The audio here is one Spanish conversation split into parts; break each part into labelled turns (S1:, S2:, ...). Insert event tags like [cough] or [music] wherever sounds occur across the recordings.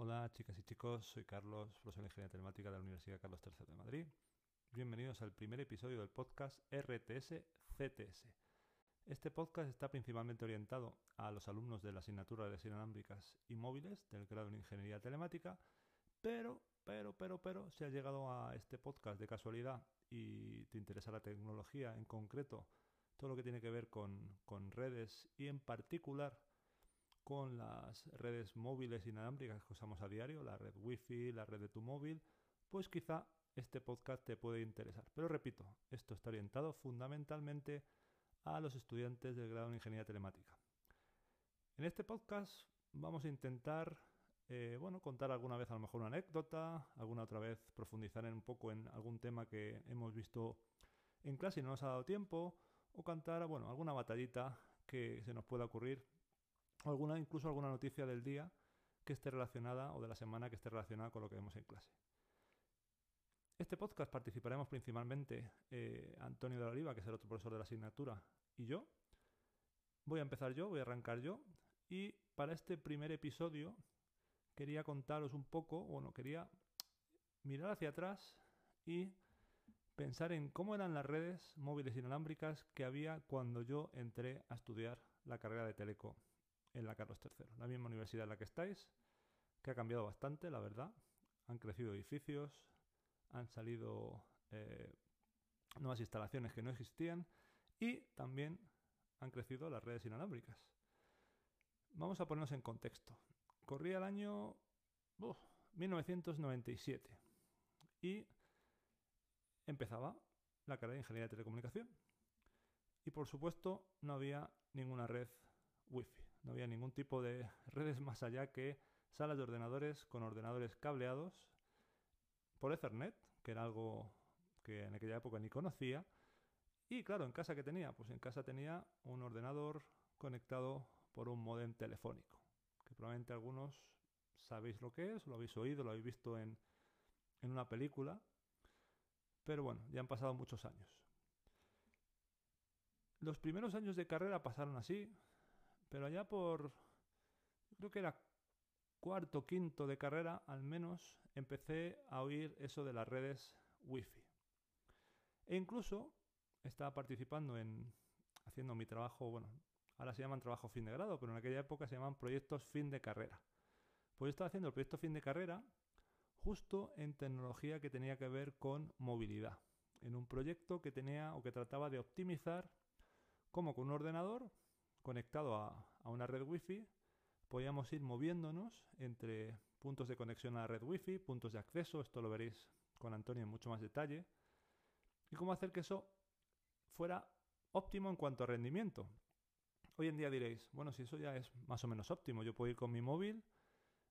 S1: Hola chicas y chicos, soy Carlos, profesor de Ingeniería Telemática de la Universidad Carlos III de Madrid. Bienvenidos al primer episodio del podcast RTS CTS. Este podcast está principalmente orientado a los alumnos de la asignatura de inalámbricas y móviles del grado en Ingeniería Telemática, pero, pero, pero, pero, si has llegado a este podcast de casualidad y te interesa la tecnología, en concreto todo lo que tiene que ver con, con redes y en particular con las redes móviles inalámbricas que usamos a diario, la red Wi-Fi, la red de tu móvil, pues quizá este podcast te puede interesar. Pero repito, esto está orientado fundamentalmente a los estudiantes del grado en Ingeniería Telemática. En este podcast vamos a intentar, eh, bueno, contar alguna vez a lo mejor una anécdota, alguna otra vez profundizar un poco en algún tema que hemos visto en clase y no nos ha dado tiempo, o cantar, bueno, alguna batallita que se nos pueda ocurrir alguna, incluso alguna noticia del día que esté relacionada o de la semana que esté relacionada con lo que vemos en clase. Este podcast participaremos principalmente eh, Antonio de la Oliva, que es el otro profesor de la asignatura, y yo. Voy a empezar yo, voy a arrancar yo. Y para este primer episodio quería contaros un poco, bueno, quería mirar hacia atrás y pensar en cómo eran las redes móviles inalámbricas que había cuando yo entré a estudiar la carrera de Teleco en la Carlos III, la misma universidad en la que estáis, que ha cambiado bastante, la verdad. Han crecido edificios, han salido eh, nuevas instalaciones que no existían y también han crecido las redes inalámbricas. Vamos a ponernos en contexto. Corría el año 1997 y empezaba la carrera de Ingeniería de Telecomunicación. Y por supuesto no había ninguna red Wi-Fi. No había ningún tipo de [laughs] redes más allá que salas de ordenadores con ordenadores cableados por Ethernet, que era algo que en aquella época ni conocía. Y claro, en casa que tenía, pues en casa tenía un ordenador conectado por un modem telefónico, que probablemente algunos sabéis lo que es, lo habéis oído, lo habéis visto en, en una película, pero bueno, ya han pasado muchos años. Los primeros años de carrera pasaron así, pero allá por, creo que era cuarto, quinto de carrera, al menos, empecé a oír eso de las redes Wi-Fi. E incluso estaba participando en haciendo mi trabajo, bueno, ahora se llaman trabajo fin de grado, pero en aquella época se llaman proyectos fin de carrera. Pues yo estaba haciendo el proyecto fin de carrera justo en tecnología que tenía que ver con movilidad, en un proyecto que tenía o que trataba de optimizar cómo con un ordenador conectado a, una red Wi-Fi, podíamos ir moviéndonos entre puntos de conexión a la red Wi-Fi, puntos de acceso, esto lo veréis con Antonio en mucho más detalle, y cómo hacer que eso fuera óptimo en cuanto a rendimiento. Hoy en día diréis, bueno, si eso ya es más o menos óptimo, yo puedo ir con mi móvil,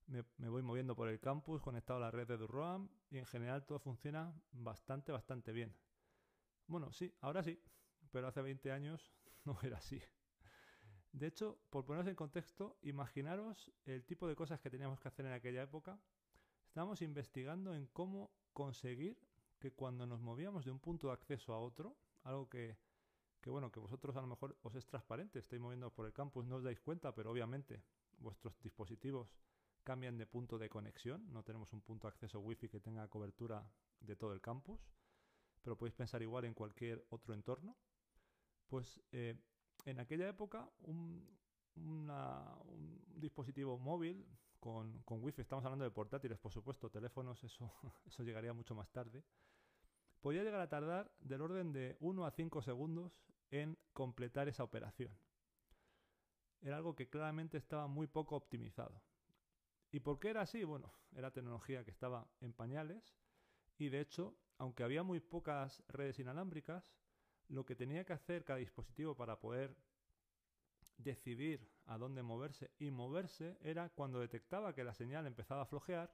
S1: me, voy moviendo por el campus conectado a la red de Durham y en general todo funciona bastante, bastante bien. Bueno, sí, ahora sí, pero hace 20 años [laughs] no era así. De hecho, por poneros en contexto, imaginaros el tipo de cosas que teníamos que hacer en aquella época. Estábamos investigando en cómo conseguir que cuando nos movíamos de un punto de acceso a otro, algo que, que bueno, que vosotros a lo mejor os es transparente, estáis moviendo por el campus, no os dais cuenta, pero obviamente vuestros dispositivos cambian de punto de conexión, no tenemos un punto de acceso wifi que tenga cobertura de todo el campus, pero podéis pensar igual en cualquier otro entorno. Pues eh, en aquella época un, dispositivo móvil con, con wifi, estamos hablando de portátiles, por supuesto, teléfonos, eso, [laughs] eso llegaría mucho más tarde, podía llegar a tardar del orden de 1 a 5 segundos en completar esa operación. Era algo que claramente estaba muy poco optimizado. ¿Y por qué era así? Bueno, era tecnología que estaba en pañales y de hecho, aunque había muy pocas redes inalámbricas, lo que tenía que hacer cada dispositivo para poder decidir a dónde moverse y moverse era cuando detectaba que la señal empezaba a flojear,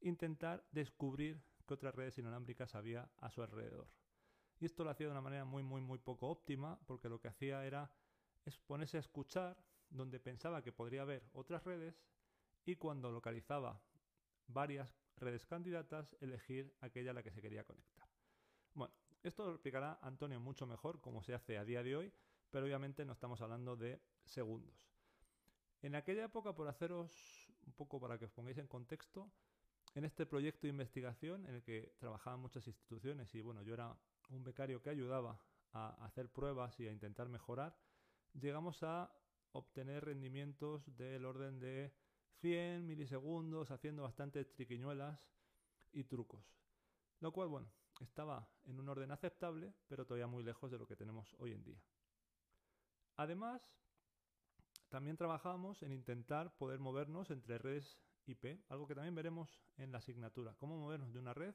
S1: intentar descubrir qué otras redes inalámbricas había a su alrededor. Y esto lo hacía de una manera muy, muy, muy poco óptima, porque lo que hacía era ponerse a escuchar donde pensaba que podría haber otras redes y cuando localizaba varias redes candidatas, elegir aquella a la que se quería conectar. Esto lo explicará Antonio mucho mejor, como se hace a día de hoy, pero obviamente no estamos hablando de segundos. En aquella época, por haceros un poco para que os pongáis en contexto, en este proyecto de investigación en el que trabajaban muchas instituciones y bueno, yo era un becario que ayudaba a hacer pruebas y a intentar mejorar, llegamos a obtener rendimientos del orden de 100 milisegundos, haciendo bastantes triquiñuelas y trucos. Lo cual, bueno, estaba en un orden aceptable, pero todavía muy lejos de lo que tenemos hoy en día. Además, también trabajamos en intentar poder movernos entre redes IP, algo que también veremos en la asignatura. Cómo movernos de una red,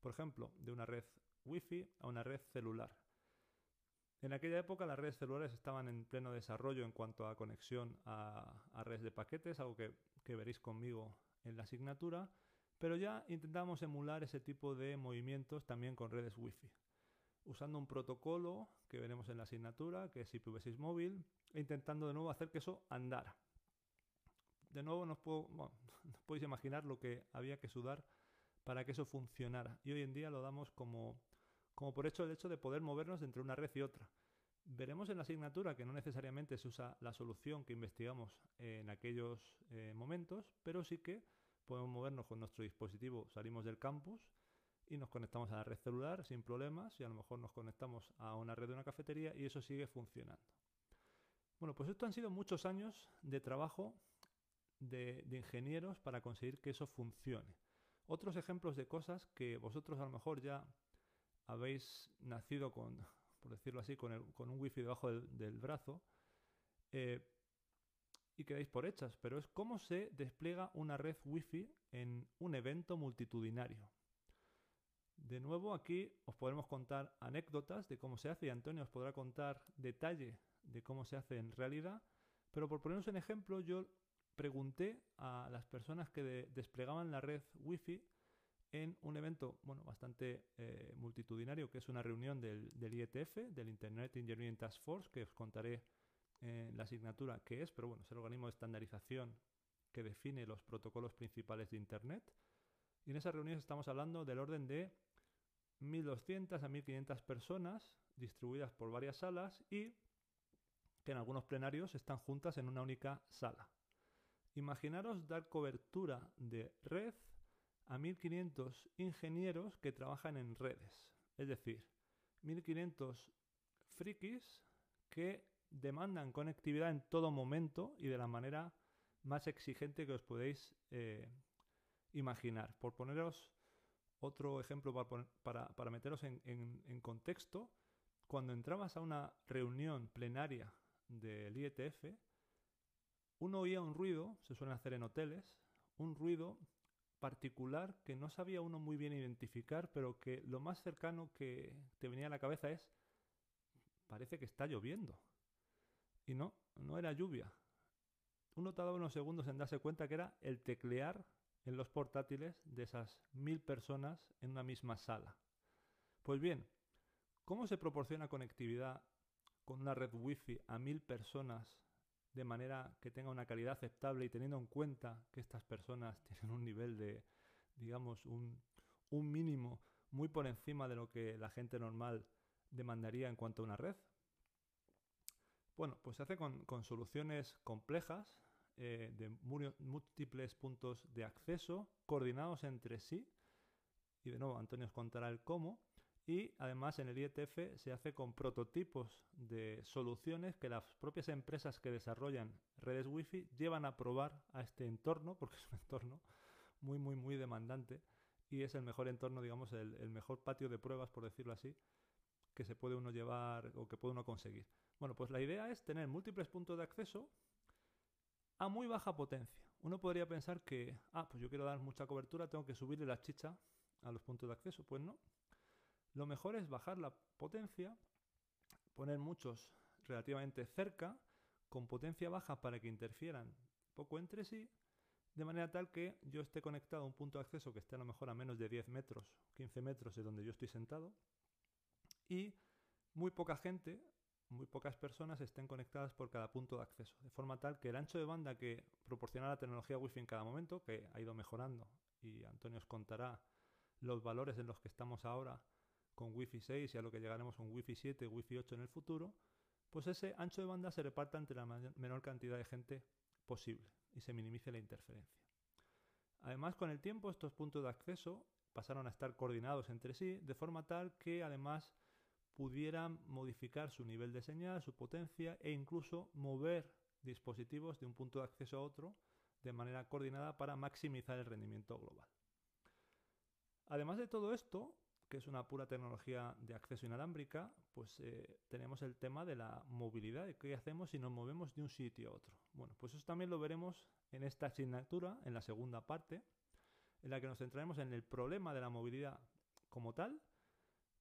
S1: por ejemplo, de una red Wi-Fi a una red celular. En aquella época las redes celulares estaban en pleno desarrollo en cuanto a conexión a, redes de paquetes, algo que, que, veréis conmigo en la asignatura, pero ya intentamos emular ese tipo de movimientos también con redes Wi-Fi, usando un protocolo que veremos en la asignatura, que es IPv6 móvil, e intentando de nuevo hacer que eso andara. De nuevo nos, puedo, [laughs] podéis imaginar lo que había que sudar para que eso funcionara. Y hoy en día lo damos como como por hecho el hecho de poder movernos entre una red y otra. Veremos en la asignatura que no necesariamente se usa la solución que investigamos en aquellos eh, momentos, pero sí que podemos movernos con nuestro dispositivo, salimos del campus y nos conectamos a la red celular sin problemas y a lo mejor nos conectamos a una red de una cafetería y eso sigue funcionando. Bueno, pues esto han sido muchos años de trabajo de, ingenieros para conseguir que eso funcione. Otros ejemplos de cosas que vosotros a lo mejor ya habéis nacido con, por decirlo así, con, un wifi debajo del, brazo eh, y quedáis por hechas, pero es cómo se despliega una red wifi en un evento multitudinario. De nuevo aquí os podremos contar anécdotas de cómo se hace y Antonio os podrá contar detalle de cómo se hace en realidad, pero por poneros un ejemplo yo pregunté a las personas que desplegaban la red wifi en un evento bueno, bastante eh, multitudinario, que es una reunión del, del, IETF, del Internet Engineering Task Force, que os contaré en la asignatura qué es, pero bueno, es el organismo de estandarización que define los protocolos principales de Internet. Y en esa reunión estamos hablando del orden de 1.200 a 1.500 personas distribuidas por varias salas y que en algunos plenarios están juntas en una única sala. Imaginaros dar cobertura de red a 1.500 ingenieros que trabajan en redes. Es decir, 1.500 frikis que demandan conectividad en todo momento y de la manera más exigente que os podéis eh, imaginar. Por poneros otro ejemplo para, meteros en, en, contexto, cuando entrabas a una reunión plenaria del IETF, uno oía un ruido, se suele hacer en hoteles, un ruido particular que no sabía uno muy bien identificar, pero que lo más cercano que te venía a la cabeza es, parece que está lloviendo. Y no, no era lluvia. Uno tardaba unos segundos en darse cuenta que era el teclear en los portátiles de esas mil personas en una misma sala. Pues bien, ¿cómo se proporciona conectividad con una red wifi a mil personas de manera que tenga una calidad aceptable y teniendo en cuenta que estas personas [laughs] tienen un nivel de, digamos, un, mínimo muy por encima de lo que la gente normal demandaría en cuanto a una red? Bueno, pues se hace con, soluciones complejas eh, de múltiples puntos de acceso coordinados entre sí. Y de nuevo, Antonio os contará el cómo. Y además en el IETF se hace con prototipos de soluciones que las propias empresas que desarrollan redes Wi-Fi llevan a probar a este entorno, porque es un [laughs] entorno muy, muy, muy demandante y es el mejor entorno, digamos, el, el mejor patio de pruebas, por decirlo así, que se puede uno llevar o que puede uno conseguir. Bueno, pues la idea es tener múltiples puntos de acceso a muy baja potencia. Uno podría pensar que, ah, pues yo quiero dar mucha cobertura, tengo que subirle la chicha a los puntos de acceso. Pues no, lo mejor es bajar la potencia, poner muchos relativamente cerca, con potencia baja para que interfieran poco entre sí, de manera tal que yo esté conectado a un punto de acceso que esté a lo mejor a menos de 10 metros, 15 metros de donde yo estoy sentado, y muy poca gente, muy pocas personas estén conectadas por cada punto de acceso, de forma tal que el ancho de banda que proporciona la tecnología Wi-Fi en cada momento, que ha ido mejorando, y Antonio os contará los valores en los que estamos ahora con Wi-Fi 6 y a lo que llegaremos con Wi-Fi 7, Wi-Fi 8 en el futuro, pues ese ancho de banda se reparta entre la menor cantidad de gente posible. y se minimice la interferencia. Además, con el tiempo, estos puntos de acceso pasaron a estar coordinados entre sí, de forma tal que además pudieran modificar su nivel de señal, su potencia e incluso mover dispositivos de un punto de acceso a otro de manera coordinada para maximizar el rendimiento global. Además de todo esto, que es una pura tecnología de acceso inalámbrica, pues eh, tenemos el tema de la movilidad, de qué hacemos si nos movemos de un sitio a otro. Bueno, pues eso también lo veremos en esta asignatura, en la segunda parte, en la que nos centraremos en el problema de la movilidad como tal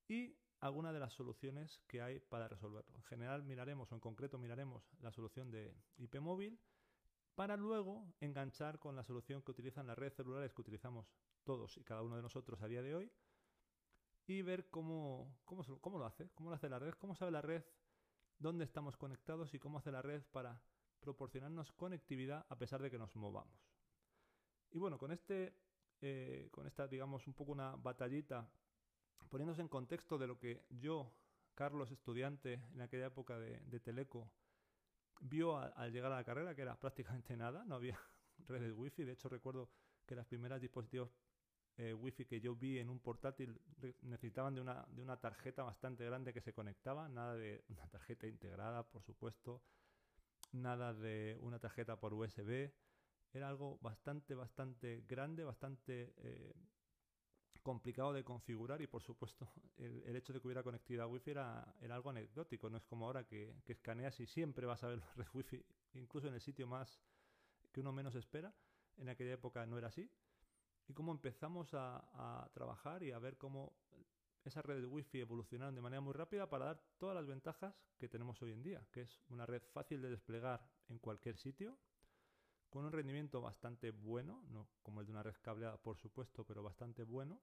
S1: y algunas de las soluciones que hay para resolverlo. En general miraremos, o en concreto miraremos la solución de IP móvil, para luego enganchar con la solución que utilizan las redes celulares que utilizamos todos y cada uno de nosotros a día de hoy y ver cómo, cómo, cómo lo hace, cómo lo hace la red, cómo sabe la red dónde estamos conectados y cómo hace la red para proporcionarnos conectividad a pesar de que nos movamos. Y bueno, con este, eh, con esta, digamos, un poco una batallita, poniéndose en contexto de lo que yo, Carlos, estudiante en aquella época de, Teleco, vio al llegar a la carrera, que era prácticamente nada, no había [laughs] redes wifi. De hecho, recuerdo que las primeras dispositivos eh, wifi que yo vi en un portátil necesitaban de una, de una tarjeta bastante grande que se conectaba, nada de [laughs] una tarjeta integrada, por supuesto, nada de una tarjeta por USB. Era algo bastante, bastante grande, bastante eh, complicado de configurar y por supuesto [laughs] el, hecho de que hubiera conectividad wifi era, era, algo anecdótico, no es como ahora que, escaneas y siempre vas a ver [laughs] la red wifi, incluso en el sitio más que uno menos espera, en aquella época no era así, y cómo empezamos a, a trabajar y a ver cómo esas redes wifi evolucionaron de manera muy rápida para dar todas las ventajas que tenemos hoy en día, que es una red fácil de desplegar en cualquier sitio, con un rendimiento bastante bueno, no como el de una red cableada por supuesto, pero bastante bueno,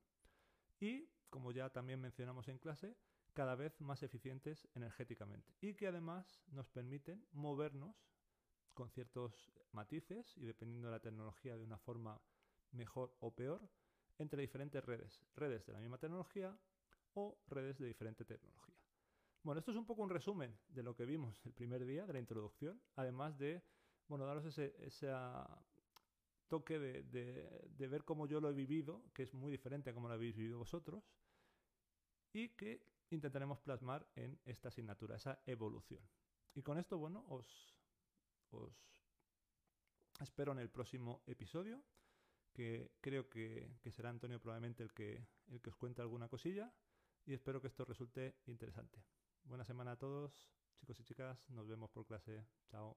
S1: y como ya también mencionamos en clase, cada vez más eficientes energéticamente. Y que además nos permiten movernos con ciertos matices y dependiendo de la tecnología de una forma mejor o peor entre diferentes redes, redes de la misma tecnología o redes de diferente tecnología. Bueno, esto es un poco un resumen de lo que vimos el primer día de la introducción, además de bueno, daros ese, toque de, ver cómo yo lo he vivido, que es muy diferente a cómo lo habéis vivido vosotros, y que intentaremos plasmar en esta asignatura, esa evolución. Y con esto, bueno, os, espero en el próximo episodio, que creo que, será Antonio probablemente el que os cuente alguna cosilla, y espero que esto resulte interesante. Buena semana a todos, chicos y chicas, nos vemos por clase. Chao.